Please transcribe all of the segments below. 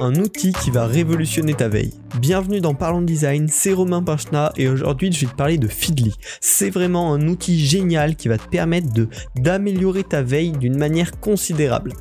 Un outil qui va révolutionner ta veille. Bienvenue dans Parlons Design, c'est Romain Pinchna et aujourd'hui je vais te parler de Feedly. C'est vraiment un outil génial qui va te permettre de d'améliorer ta veille d'une manière considérable.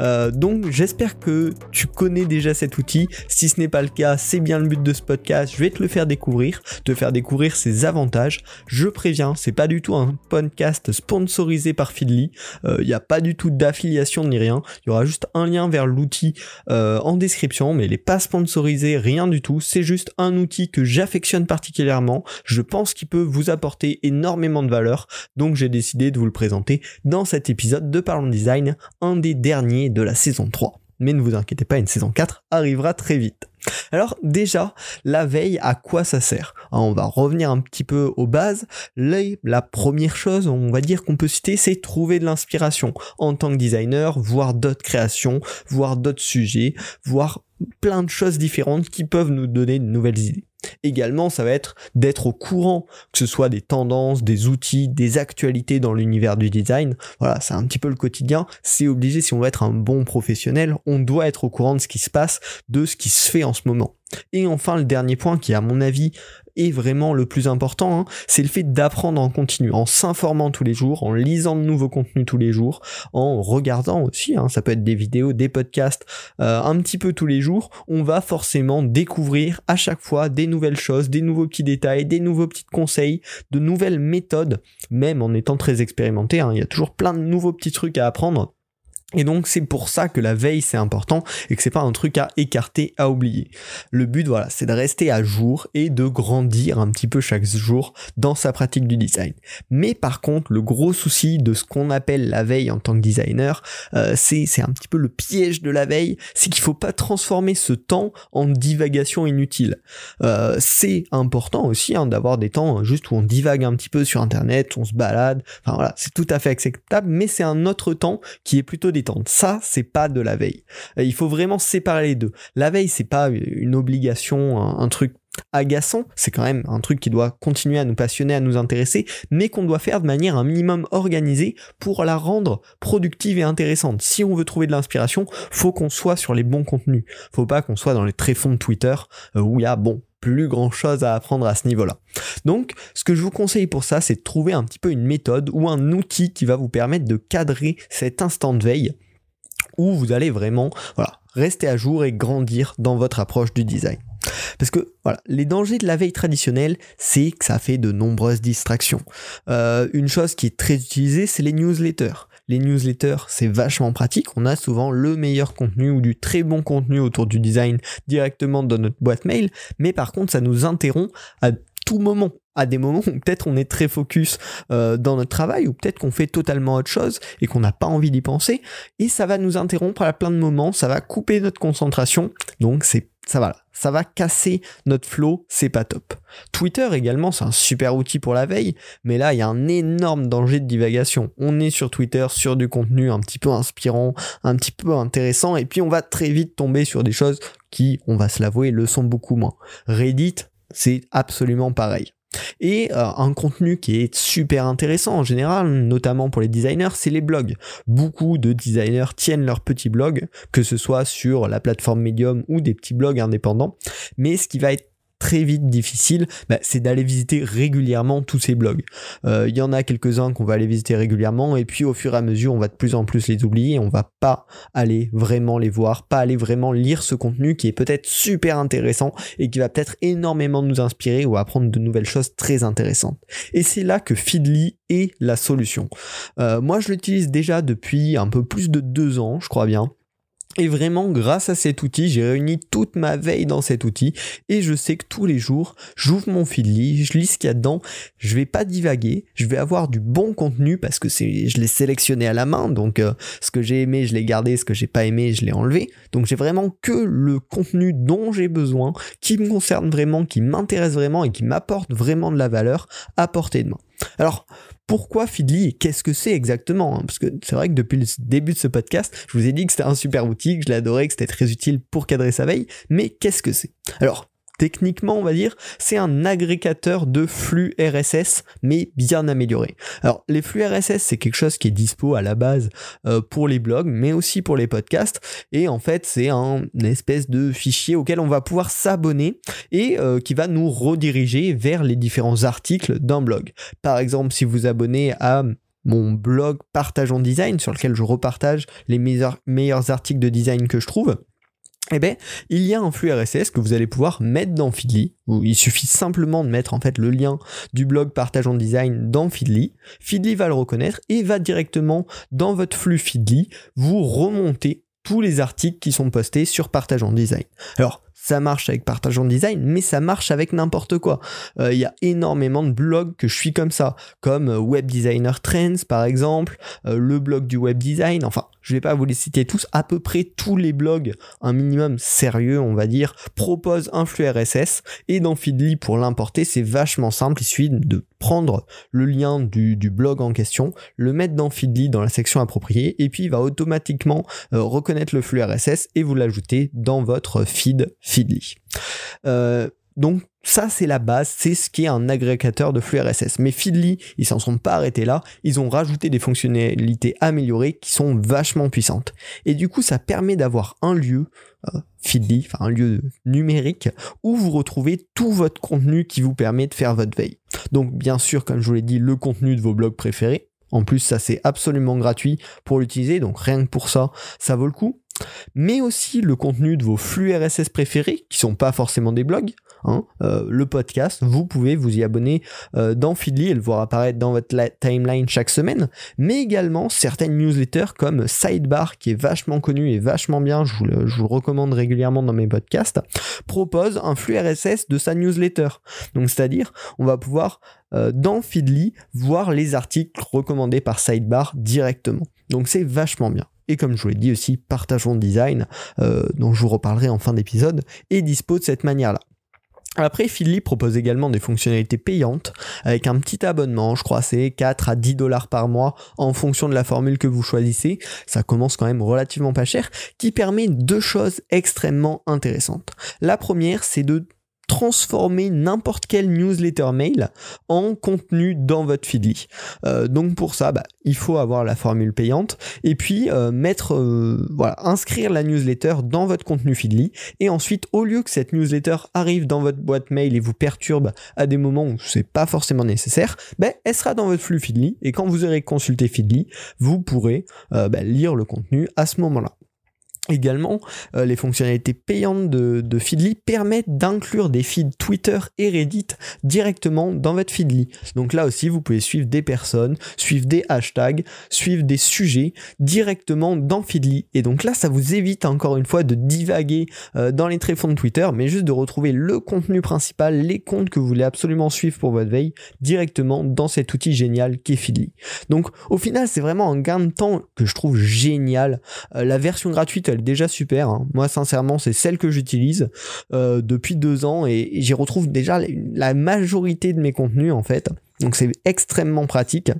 Euh, donc j'espère que tu connais déjà cet outil. Si ce n'est pas le cas, c'est bien le but de ce podcast. Je vais te le faire découvrir, te faire découvrir ses avantages. Je préviens, c'est pas du tout un podcast sponsorisé par Feedly. Il n'y a pas du tout d'affiliation ni rien. Il y aura juste un lien vers l'outil euh, en description mais il n'est pas sponsorisé, rien du tout. C'est juste un outil que j'affectionne particulièrement. Je pense qu'il peut vous apporter énormément de valeur. Donc j'ai décidé de vous le présenter dans cet épisode de Parlons Design, un des derniers de la saison 3. Mais ne vous inquiétez pas, une saison 4 arrivera très vite. Alors déjà, la veille, à quoi ça sert? Hein, On va revenir un petit peu aux bases. la première chose, on va dire qu'on peut citer, c'est trouver de l'inspiration en tant que designer, voir d'autres créations, voir d'autres sujets, voir plein de choses différentes qui peuvent nous donner de nouvelles idées. Également, ça va être d'être au courant, que ce soit des tendances, des outils, des actualités dans l'univers du design. Voilà, c'est un petit peu le quotidien. C'est obligé, si on veut être un bon professionnel, on doit être au courant de ce qui se passe, de ce qui se fait en ce moment. Et enfin, le dernier point qui, à mon avis, est vraiment le plus important, hein, c'est le fait d'apprendre en continu, en s'informant tous les jours, en lisant de nouveaux contenus tous les jours, en regardant aussi, hein, ça peut être des vidéos, des podcasts, euh, un petit peu tous les jours, on va forcément découvrir à chaque fois des nouvelles choses, des nouveaux petits détails, des nouveaux petits conseils, de nouvelles méthodes, même en étant très expérimenté, hein, il y a toujours plein de nouveaux petits trucs à apprendre. Et donc c'est pour ça que la veille c'est important et que c'est pas un truc à écarter, à oublier. Le but voilà, c'est de rester à jour et de grandir un petit peu chaque jour dans sa pratique du design. Mais par contre, le gros souci de ce qu'on appelle la veille en tant que designer, euh, c'est un petit peu le piège de la veille, c'est qu'il faut pas transformer ce temps en divagation inutile. Euh, c'est important aussi hein, d'avoir des temps juste où on divague un petit peu sur internet, on se balade, enfin voilà, c'est tout à fait acceptable, mais c'est un autre temps qui est plutôt des ça, c'est pas de la veille. Euh, il faut vraiment séparer les deux. La veille, c'est pas une obligation, un, truc agaçant, c'est quand même un truc qui doit continuer à nous passionner, à nous intéresser, mais qu'on doit faire de manière un minimum organisée pour la rendre productive et intéressante. Si on veut trouver de l'inspiration, faut qu'on soit sur les bons contenus. Faut pas qu'on soit dans les tréfonds de Twitter euh, où il y a bon plus grand chose à apprendre à ce niveau-là. Donc, ce que je vous conseille pour ça, c'est de trouver un petit peu une méthode ou un outil qui va vous permettre de cadrer cet instant de veille où vous allez vraiment, voilà, rester à jour et grandir dans votre approche du design. Parce que voilà, les dangers de la veille traditionnelle, c'est que ça fait de nombreuses distractions. Euh, une chose qui est très utilisée, c'est les newsletters les newsletters, c'est vachement pratique. On a souvent le meilleur contenu ou du très bon contenu autour du design directement dans notre boîte mail. Mais par contre, ça nous interrompt à tout moment à des moments où peut-être on est très focus euh, dans notre travail ou peut-être qu'on fait totalement autre chose et qu'on n'a pas envie d'y penser et ça va nous interrompre à plein de moments, ça va couper notre concentration donc c'est ça va, ça va casser notre flow, c'est pas top. Twitter également, c'est un super outil pour la veille, mais là, il y a un énorme danger de divagation. On est sur Twitter, sur du contenu un petit peu inspirant, un petit peu intéressant, et puis on va très vite tomber sur des choses qui, on va se l'avouer, le sont beaucoup moins. Reddit, c'est absolument pareil. Et euh, un contenu qui est super intéressant en général, notamment pour les designers, c'est les blogs. Beaucoup de designers tiennent leur petit blog, que ce soit sur la plateforme Medium ou des petits blogs indépendants. Mais ce qui va être très vite difficile, bah, c'est d'aller visiter régulièrement tous ces blogs. Euh, il y en a quelques-uns qu'on va aller visiter régulièrement et puis au fur et à mesure on va de plus en plus les oublier, on va pas aller vraiment les voir, pas aller vraiment lire ce contenu qui est peut-être super intéressant et qui va peut-être énormément nous inspirer ou apprendre de nouvelles choses très intéressantes. Et c'est là que Feedly est la solution. Euh, moi je l'utilise déjà depuis un peu plus de deux ans, je crois bien. Et vraiment, grâce à cet outil, j'ai réuni toute ma veille dans cet outil. Et je sais que tous les jours, j'ouvre mon Feedly, je lis ce qu'il y a dedans, je vais pas divaguer, je vais avoir du bon contenu parce que c'est, je l'ai sélectionné à la main, donc euh, ce que j'ai aimé, je l'ai gardé, ce que j'ai pas aimé, je l'ai enlevé. Donc j'ai vraiment que le contenu dont j'ai besoin, qui me concerne vraiment, qui m'intéresse vraiment et qui m'apporte vraiment de la valeur à portée de main. Alors, pourquoi Feedly et qu'est-ce que c'est exactement hein Parce que c'est vrai que depuis le début de ce podcast, je vous ai dit que c'était un super outil, que je adoré, que c'était très utile pour cadrer sa veille, mais qu'est-ce que c'est? Alors, techniquement, on va dire, c'est un agrégateur de flux RSS, mais bien amélioré. Alors, les flux RSS, c'est quelque chose qui est dispo à la base euh, pour les blogs, mais aussi pour les podcasts. Et en fait, c'est un espèce de fichier auquel on va pouvoir s'abonner et euh, qui va nous rediriger vers les différents articles d'un blog. Par exemple, si vous abonnez à mon blog Partage en Design, sur lequel je repartage les meilleurs articles de design que je trouve, eh bien, il y a un flux RSS que vous allez pouvoir mettre dans Feedly. Où il suffit simplement de mettre en fait le lien du blog Partage en Design dans Feedly. Feedly va le reconnaître et va directement dans votre flux Feedly vous remonter tous les articles qui sont postés sur Partage en Design. Alors, ça marche avec Partage en Design, mais ça marche avec n'importe quoi. Euh, il y a énormément de blogs que je suis comme ça, comme euh, Web Designer Trends par exemple, euh, le blog du web design, enfin je vais pas vous les citer tous, à peu près tous les blogs, un minimum sérieux on va dire, proposent un flux RSS et dans Feedly pour l'importer c'est vachement simple, il suffit de prendre le lien du, blog en question, le mettre dans Feedly dans la section appropriée et puis il va automatiquement reconnaître le flux RSS et vous l'ajouter dans votre feed Feedly. Euh, donc ça c'est la base, c'est ce qui est un agrégateur de flux RSS. Mais Feedly, ils s'en sont pas arrêtés là, ils ont rajouté des fonctionnalités améliorées qui sont vachement puissantes. Et du coup ça permet d'avoir un lieu, euh, Feedly, enfin un lieu numérique, où vous retrouvez tout votre contenu qui vous permet de faire votre veille. Donc bien sûr, comme je vous l'ai dit, le contenu de vos blogs préférés. En plus, ça c'est absolument gratuit pour l'utiliser, donc rien que pour ça, ça vaut le coup mais aussi le contenu de vos flux RSS préférés, qui sont pas forcément des blogs, hein, euh, le podcast, vous pouvez vous y abonner euh, dans Feedly et le voir apparaître dans votre timeline chaque semaine, mais également certaines newsletters comme Sidebar, qui est vachement connu et vachement bien, je vous le, recommande régulièrement dans mes podcasts, propose un flux RSS de sa newsletter. Donc c'est-à-dire, on va pouvoir euh, dans Feedly voir les articles recommandés par Sidebar directement. Donc c'est vachement bien et comme je vous l'ai dit aussi, partageons design, euh, dont je vous reparlerai en fin d'épisode, est dispo de cette manière-là. Après, Feedly propose également des fonctionnalités payantes avec un petit abonnement, je crois c'est 4 à 10 dollars par mois en fonction de la formule que vous choisissez. Ça commence quand même relativement pas cher, qui permet deux choses extrêmement intéressantes. La première, c'est de transformer n'importe quelle newsletter mail en contenu dans votre Feedly. Euh, donc pour ça, bah, il faut avoir la formule payante et puis euh, mettre, euh, voilà, inscrire la newsletter dans votre contenu Feedly et ensuite au lieu que cette newsletter arrive dans votre boîte mail et vous perturbe à des moments où c'est pas forcément nécessaire, bah, elle sera dans votre flux Feedly et quand vous aurez consulté Feedly, vous pourrez bah, lire le contenu à ce moment-là. Également, euh, les fonctionnalités payantes de, Feedly permettent d'inclure des feeds Twitter et Reddit directement dans votre Feedly. Donc là aussi, vous pouvez suivre des personnes, suivre des hashtags, suivre des sujets directement dans Feedly. Et donc là, ça vous évite encore une fois de divaguer euh, dans les tréfonds de Twitter, mais juste de retrouver le contenu principal, les comptes que vous voulez absolument suivre pour votre veille, directement dans cet outil génial qu'est Feedly. Donc au final, c'est vraiment un gain de temps que je trouve génial. Euh, la version gratuite, déjà super. Hein. Moi, sincèrement, c'est celle que j'utilise euh, depuis deux ans et, j'y retrouve déjà la majorité de mes contenus en fait. Donc c'est extrêmement pratique.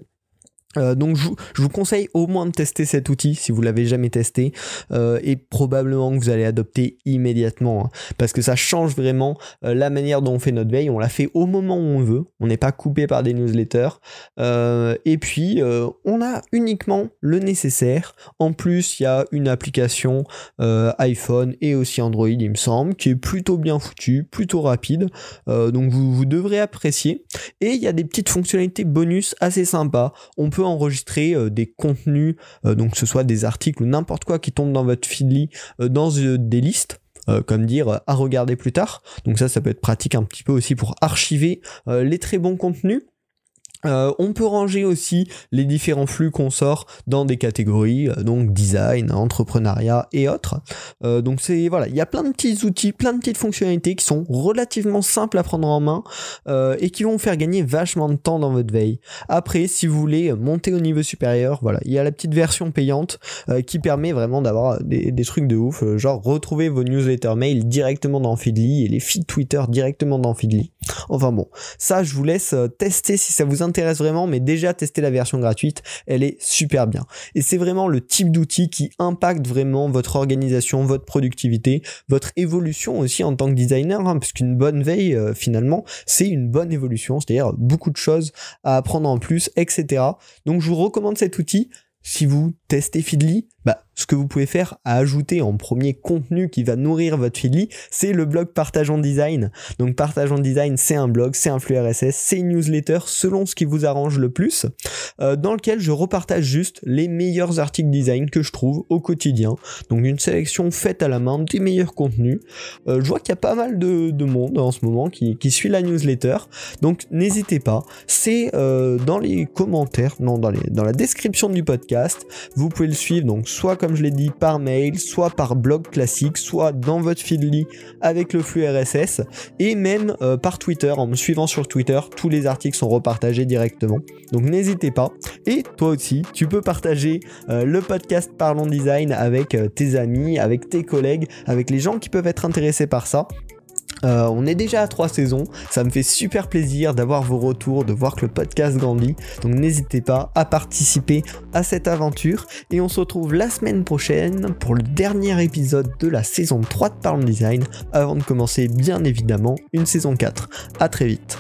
Euh, donc je, vous conseille au moins de tester cet outil si vous l'avez jamais testé. Euh, et probablement que vous allez adopter immédiatement hein, parce que ça change vraiment euh, la manière dont on fait notre veille. On la fait au moment où on veut. On n'est pas coupé par des newsletters. Et puis on a uniquement le nécessaire. En plus il y a une application iPhone et aussi Android il me semble qui est plutôt bien foutue plutôt rapide. Donc vous, vous devrez apprécier. Et il y a des petites fonctionnalités bonus assez sympas. On peut enregistrer euh, des contenus, euh, donc que ce soit des articles ou n'importe quoi qui tombe dans votre Feedly euh, dans des listes. comme dire à regarder plus tard. Donc ça, ça peut être pratique un petit peu aussi pour archiver les très bons contenus. Euh, on peut ranger aussi les différents flux qu'on sort dans des catégories, euh, donc design, entrepreneuriat et autres. Euh, donc c'est voilà, il y a plein de petits outils, plein de petites fonctionnalités qui sont relativement simples à prendre en main et qui vont vous faire gagner vachement de temps dans votre veille. Après, si vous voulez monter au niveau supérieur, voilà, il y a la petite version payante qui permet vraiment d'avoir des, des, trucs de ouf, genre retrouver vos newsletters mail directement dans Feedly et les feeds Twitter directement dans Feedly. Enfin bon, ça je vous laisse tester si ça vous intéresse vraiment, mais déjà tester la version gratuite, elle est super bien. Et c'est vraiment le type d'outil qui impacte vraiment votre organisation, votre productivité, votre évolution aussi en tant que designer, hein, puisqu'une bonne veille, euh, finalement, c'est une bonne évolution, c'est-à-dire beaucoup de choses à apprendre en plus, etc. Donc je vous recommande cet outil. Si vous testez Feedly, bah, ce que vous pouvez faire à ajouter en premier contenu qui va nourrir votre Feedly, c'est le blog Partageons Design. Donc Partageons Design, c'est un blog, c'est un flux RSS, c'est une newsletter selon ce qui vous arrange le plus, euh, dans lequel je repartage juste les meilleurs articles design que je trouve au quotidien. Donc une sélection faite à la main des meilleurs contenus. Euh, je vois qu'il y a pas mal de, monde en ce moment qui, suit la newsletter. Donc n'hésitez pas, c'est euh, dans les commentaires, non dans, dans la description du podcast. Vous pouvez le suivre donc soit comme je l'ai dit par mail, soit par blog classique, soit dans votre Feedly avec le flux RSS et même euh, par Twitter en me suivant sur Twitter, tous les articles sont repartagés directement. Donc n'hésitez pas. Et toi aussi, tu peux partager euh, le podcast Parlons Design avec euh, tes amis, avec tes collègues, avec les gens qui peuvent être intéressés par ça. Euh, on est déjà à trois saisons, ça me fait super plaisir d'avoir vos retours, de voir que le podcast grandit, donc n'hésitez pas à participer à cette aventure. Et on se retrouve la semaine prochaine pour le dernier épisode de la saison 3 de Parlons Design. Avant de commencer bien évidemment une saison 4. A très vite.